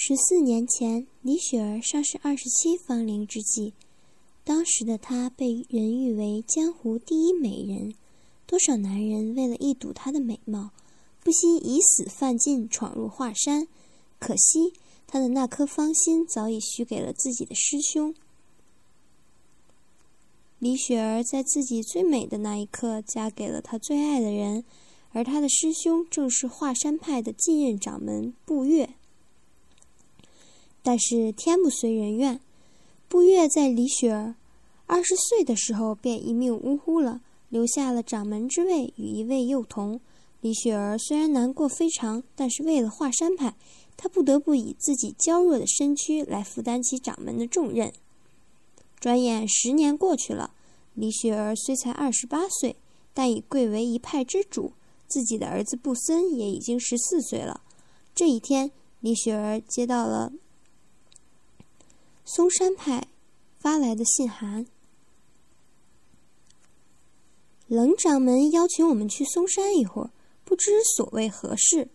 十四年前，李雪儿尚是二十七芳龄之际，当时的她被人誉为江湖第一美人，多少男人为了一睹她的美貌，不惜以死犯禁闯入华山。可惜，她的那颗芳心早已许给了自己的师兄。李雪儿在自己最美的那一刻，嫁给了她最爱的人，而她的师兄正是华山派的继任掌门步月。但是天不遂人愿，步月在李雪儿二十岁的时候便一命呜呼了，留下了掌门之位与一位幼童。李雪儿虽然难过非常，但是为了华山派，她不得不以自己娇弱的身躯来负担起掌门的重任。转眼十年过去了，李雪儿虽才二十八岁，但已贵为一派之主。自己的儿子布森也已经十四岁了。这一天，李雪儿接到了嵩山派发来的信函，冷掌门邀请我们去嵩山一会儿，不知所谓何事。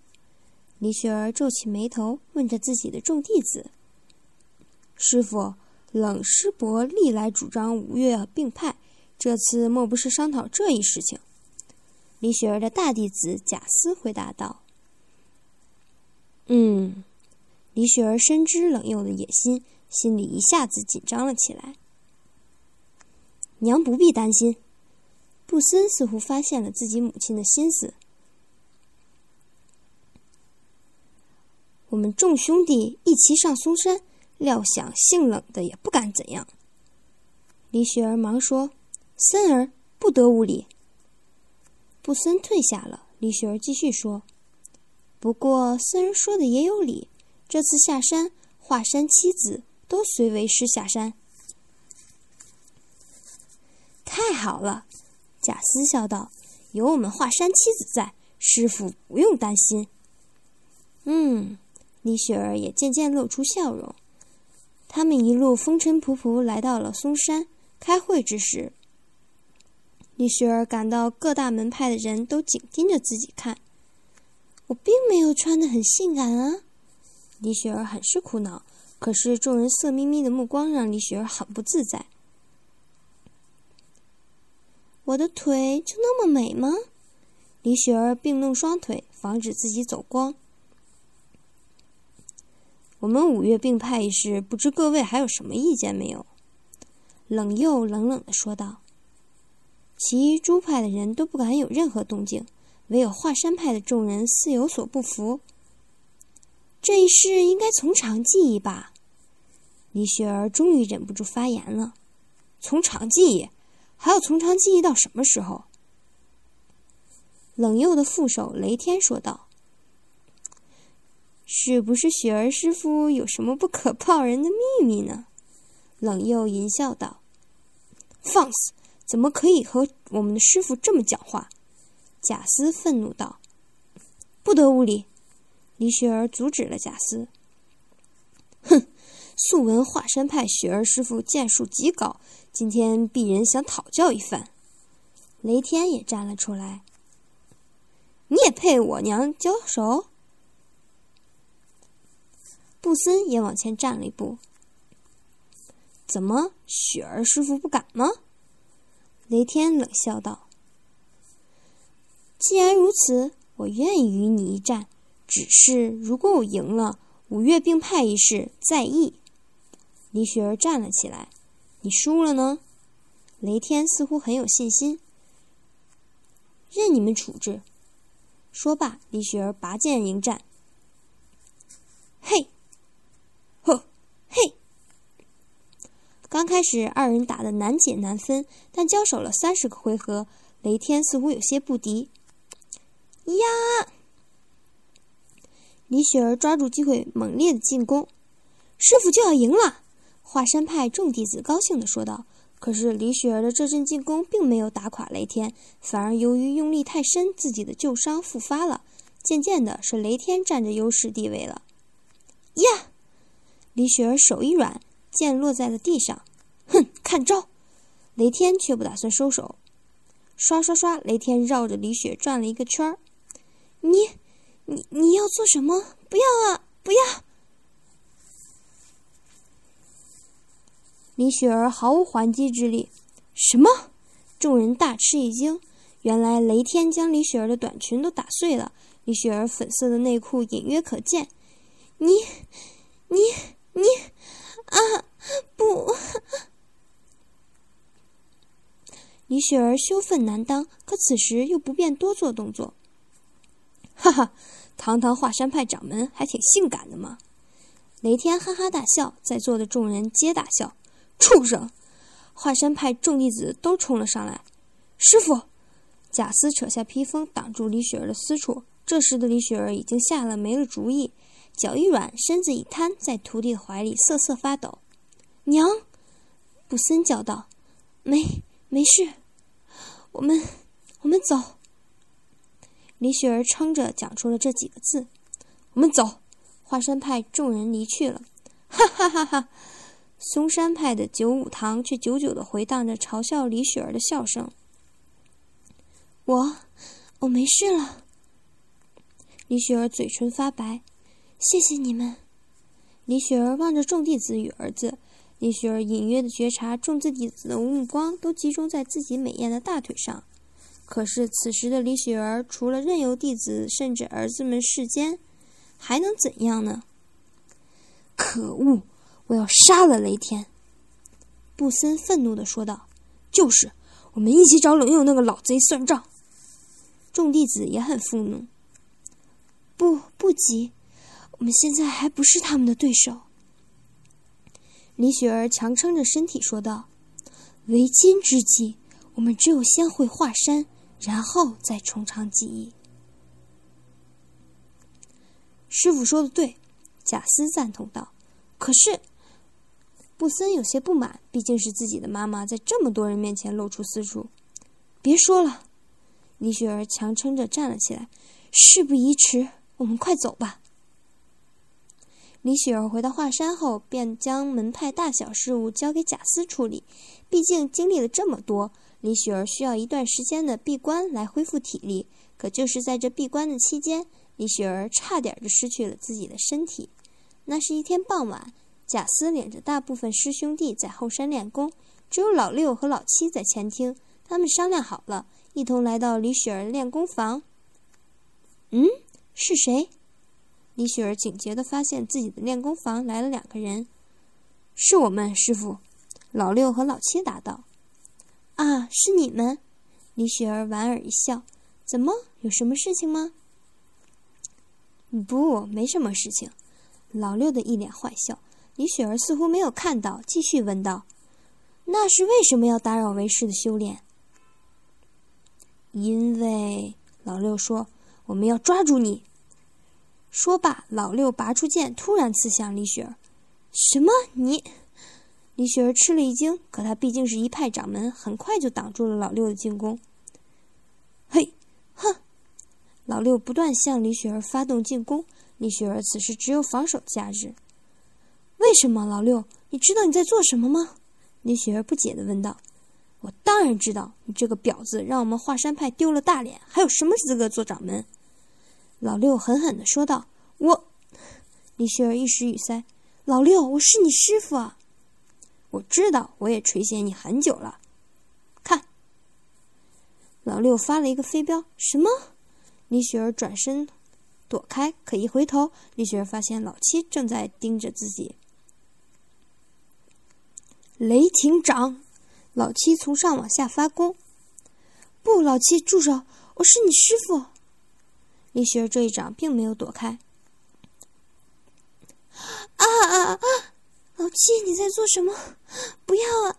李雪儿皱起眉头，问着自己的众弟子：“师傅。”冷师伯历来主张五岳并派，这次莫不是商讨这一事情？李雪儿的大弟子贾思回答道：“嗯。”李雪儿深知冷佑的野心，心里一下子紧张了起来。娘不必担心。布森似乎发现了自己母亲的心思。我们众兄弟一齐上嵩山。料想性冷的也不敢怎样。李雪儿忙说：“森儿不得无礼。”布森退下了。李雪儿继续说：“不过森儿说的也有理，这次下山，华山七子都随为师下山。”太好了，贾斯笑道：“有我们华山七子在，师傅不用担心。”嗯，李雪儿也渐渐露出笑容。他们一路风尘仆仆来到了嵩山。开会之时，李雪儿感到各大门派的人都紧盯着自己看。我并没有穿得很性感啊！李雪儿很是苦恼。可是众人色眯眯的目光让李雪儿很不自在。我的腿就那么美吗？李雪儿并弄双腿，防止自己走光。我们五岳并派一事，不知各位还有什么意见没有？冷又冷冷的说道。其余诸派的人都不敢有任何动静，唯有华山派的众人似有所不服。这一事应该从长计议吧？李雪儿终于忍不住发言了。从长计议，还要从长计议到什么时候？冷又的副手雷天说道。是不是雪儿师傅有什么不可告人的秘密呢？冷又淫笑道：“放肆！怎么可以和我们的师傅这么讲话？”贾斯愤怒道：“不得无礼！”李雪儿阻止了贾斯。哼！素闻华山派雪儿师傅剑术极高，今天鄙人想讨教一番。雷天也站了出来：“你也配我娘交手？”布森也往前站了一步。怎么，雪儿师傅不敢吗？雷天冷笑道：“既然如此，我愿意与你一战。只是如果我赢了，五岳并派一事再议。”李雪儿站了起来：“你输了呢？”雷天似乎很有信心：“任你们处置。”说罢，李雪儿拔剑迎战。嘿！呵嘿，刚开始二人打得难解难分，但交手了三十个回合，雷天似乎有些不敌。呀！李雪儿抓住机会，猛烈的进攻，师傅就要赢了！华山派众弟子高兴的说道。可是李雪儿的这阵进攻并没有打垮雷天，反而由于用力太深，自己的旧伤复发了。渐渐的，是雷天占着优势地位了。呀！李雪儿手一软，剑落在了地上。哼，看招！雷天却不打算收手。刷刷刷，雷天绕着李雪转了一个圈儿。你，你，你要做什么？不要啊！不要！李雪儿毫无还击之力。什么？众人大吃一惊。原来雷天将李雪儿的短裙都打碎了，李雪儿粉色的内裤隐约可见。你，你，你，啊，不！李雪儿羞愤难当，可此时又不便多做动作。哈哈，堂堂华山派掌门还挺性感的嘛！雷天哈哈大笑，在座的众人皆大笑。畜生！华山派众弟子都冲了上来。师傅，贾斯扯下披风挡住李雪儿的私处。这时的李雪儿已经吓了没了主意，脚一软，身子一瘫，在徒弟的怀里瑟瑟发抖。娘，布森叫道：“没，没事，我们，我们走。”李雪儿撑着讲出了这几个字：“我们走。”华山派众人离去了。哈哈哈哈！嵩山派的九五堂却久久的回荡着嘲笑李雪儿的笑声。我，我没事了。李雪儿嘴唇发白，谢谢你们。李雪儿望着众弟子与儿子，李雪儿隐约的觉察众弟子的目光都集中在自己美艳的大腿上。可是此时的李雪儿，除了任由弟子甚至儿子们世间，还能怎样呢？可恶！我要杀了雷天！布森愤怒的说道：“就是，我们一起找冷佑那个老贼算账。”众弟子也很愤怒。不，不急，我们现在还不是他们的对手。李雪儿强撑着身体说道：“为今之计，我们只有先回华山。”然后再从长计议。师傅说的对，贾斯赞同道。可是，布森有些不满，毕竟是自己的妈妈在这么多人面前露出私处。别说了，李雪儿强撑着站了起来。事不宜迟，我们快走吧。李雪儿回到华山后，便将门派大小事务交给贾斯处理。毕竟经历了这么多。李雪儿需要一段时间的闭关来恢复体力，可就是在这闭关的期间，李雪儿差点就失去了自己的身体。那是一天傍晚，贾斯领着大部分师兄弟在后山练功，只有老六和老七在前厅。他们商量好了，一同来到李雪儿练功房。嗯，是谁？李雪儿警觉地发现自己的练功房来了两个人。是我们师傅，老六和老七答道。啊，是你们！李雪儿莞尔一笑，怎么，有什么事情吗？不，没什么事情。老六的一脸坏笑，李雪儿似乎没有看到，继续问道：“那是为什么要打扰为师的修炼？”因为老六说：“我们要抓住你。”说罢，老六拔出剑，突然刺向李雪儿。“什么？你？”李雪儿吃了一惊，可她毕竟是一派掌门，很快就挡住了老六的进攻。嘿，哼！老六不断向李雪儿发动进攻，李雪儿此时只有防守价值。为什么，老六？你知道你在做什么吗？李雪儿不解的问道。我当然知道，你这个婊子，让我们华山派丢了大脸，还有什么资格做掌门？老六狠狠的说道。我……李雪儿一时语塞。老六，我是你师傅啊！我知道，我也垂涎你很久了。看，老六发了一个飞镖。什么？李雪儿转身躲开，可一回头，李雪儿发现老七正在盯着自己。雷霆掌！老七从上往下发功。不，老七，住手！我是你师傅。李雪儿这一掌并没有躲开。啊啊啊！老七，你在做什么？不要啊！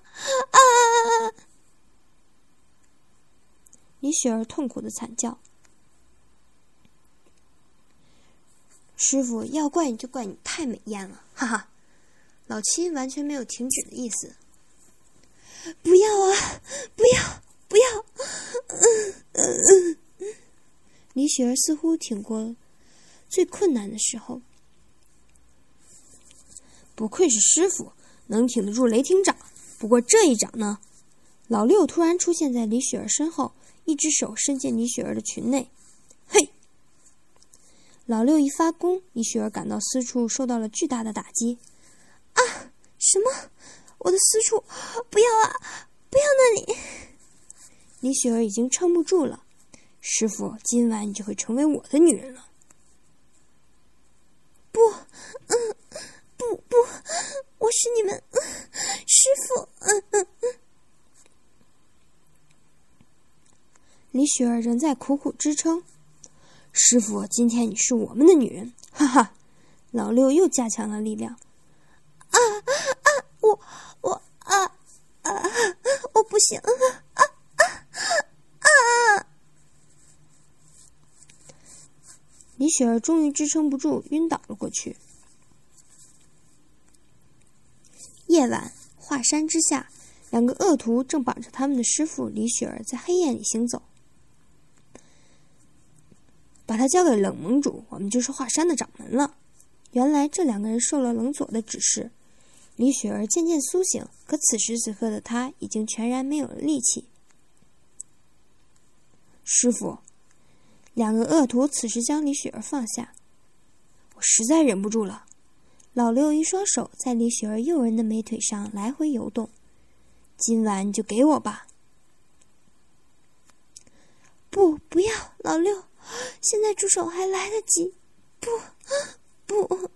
啊！李雪儿痛苦的惨叫。师傅，要怪你就怪你太美艳了，哈哈！老七完全没有停止的意思。不要啊！不要！不要！嗯嗯。李雪儿似乎挺过最困难的时候。不愧是师傅，能挺得住雷霆掌。不过这一掌呢？老六突然出现在李雪儿身后，一只手伸进李雪儿的裙内。嘿！老六一发功，李雪儿感到私处受到了巨大的打击。什么？我的私处，不要啊，不要那里！李雪儿已经撑不住了。师傅，今晚你就会成为我的女人了。不，嗯，不不，我是你们师傅。嗯。李雪儿仍在苦苦支撑。师傅，今天你是我们的女人，哈哈！老六又加强了力量。啊啊！我我啊啊！我不行！啊啊啊！雪儿终于支撑不住，晕倒了过去。夜晚，华山之下，两个恶徒正绑着他们的师傅李雪儿在黑夜里行走。把他交给冷盟主，我们就是华山的掌门了。原来这两个人受了冷左的指示。李雪儿渐渐苏醒，可此时此刻的她已经全然没有了力气。师傅，两个恶徒此时将李雪儿放下。我实在忍不住了。老六一双手在李雪儿诱人的美腿上来回游动。今晚就给我吧。不，不要，老六。现在出手还来得及，不，不！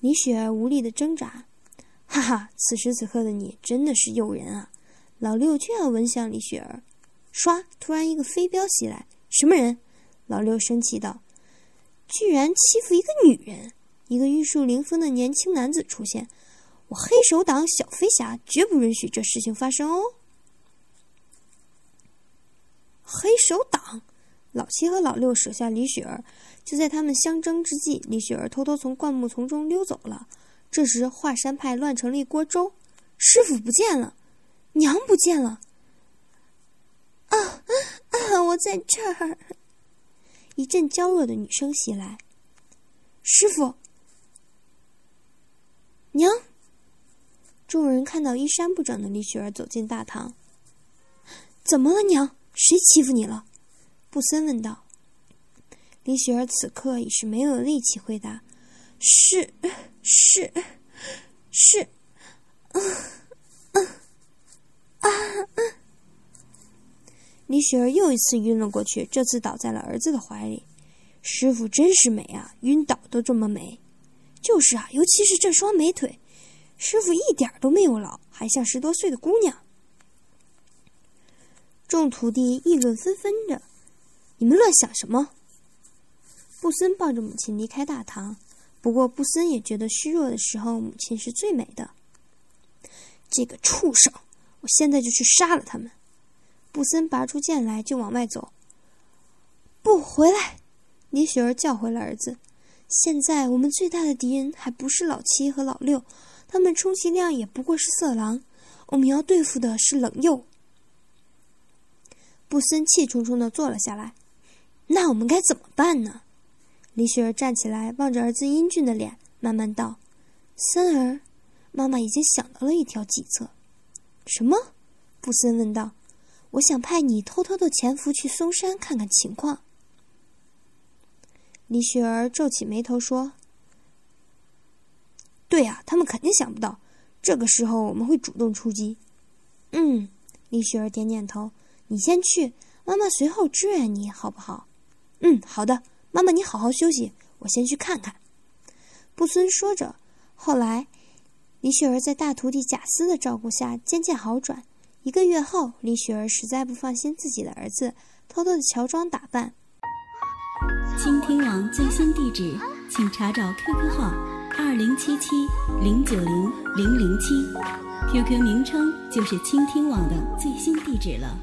李雪儿无力的挣扎，哈哈！此时此刻的你真的是诱人啊！老六就要吻向李雪儿，唰！突然一个飞镖袭来，什么人？老六生气道：“居然欺负一个女人！”一个玉树临风的年轻男子出现，我黑手党小飞侠绝不允许这事情发生哦！黑手党，老七和老六舍下李雪儿，就在他们相争之际，李雪儿偷偷从灌木丛中溜走了。这时，华山派乱成了一锅粥，师傅不见了，娘不见了。啊啊！我在这儿！一阵娇弱的女声袭来，师傅，娘。众人看到衣衫不整的李雪儿走进大堂，怎么了，娘？谁欺负你了？布森问道。李雪儿此刻已是没有力气回答：“是，是，是，啊，啊，啊！”李雪儿又一次晕了过去，这次倒在了儿子的怀里。师傅真是美啊，晕倒都这么美。就是啊，尤其是这双美腿，师傅一点都没有老，还像十多岁的姑娘。众徒弟议论纷纷着：“你们乱想什么？”布森抱着母亲离开大堂。不过，布森也觉得虚弱的时候，母亲是最美的。这个畜生！我现在就去杀了他们！布森拔出剑来就往外走。不回来！李雪儿叫回了儿子。现在我们最大的敌人还不是老七和老六，他们充其量也不过是色狼。我们要对付的是冷佑。布森气冲冲的坐了下来。那我们该怎么办呢？李雪儿站起来，望着儿子英俊的脸，慢慢道：“森儿，妈妈已经想到了一条计策。”什么？布森问道。“我想派你偷偷的潜伏去嵩山看看情况。”李雪儿皱起眉头说：“对呀，他们肯定想不到，这个时候我们会主动出击。”嗯，李雪儿点点头。你先去，妈妈随后支援你，好不好？嗯，好的。妈妈，你好好休息，我先去看看。布森说着，后来李雪儿在大徒弟贾斯的照顾下渐渐好转。一个月后，李雪儿实在不放心自己的儿子，偷偷的乔装打扮。倾听网最新地址，请查找 QQ 号二零七七零九零零零七，QQ 名称就是倾听网的最新地址了。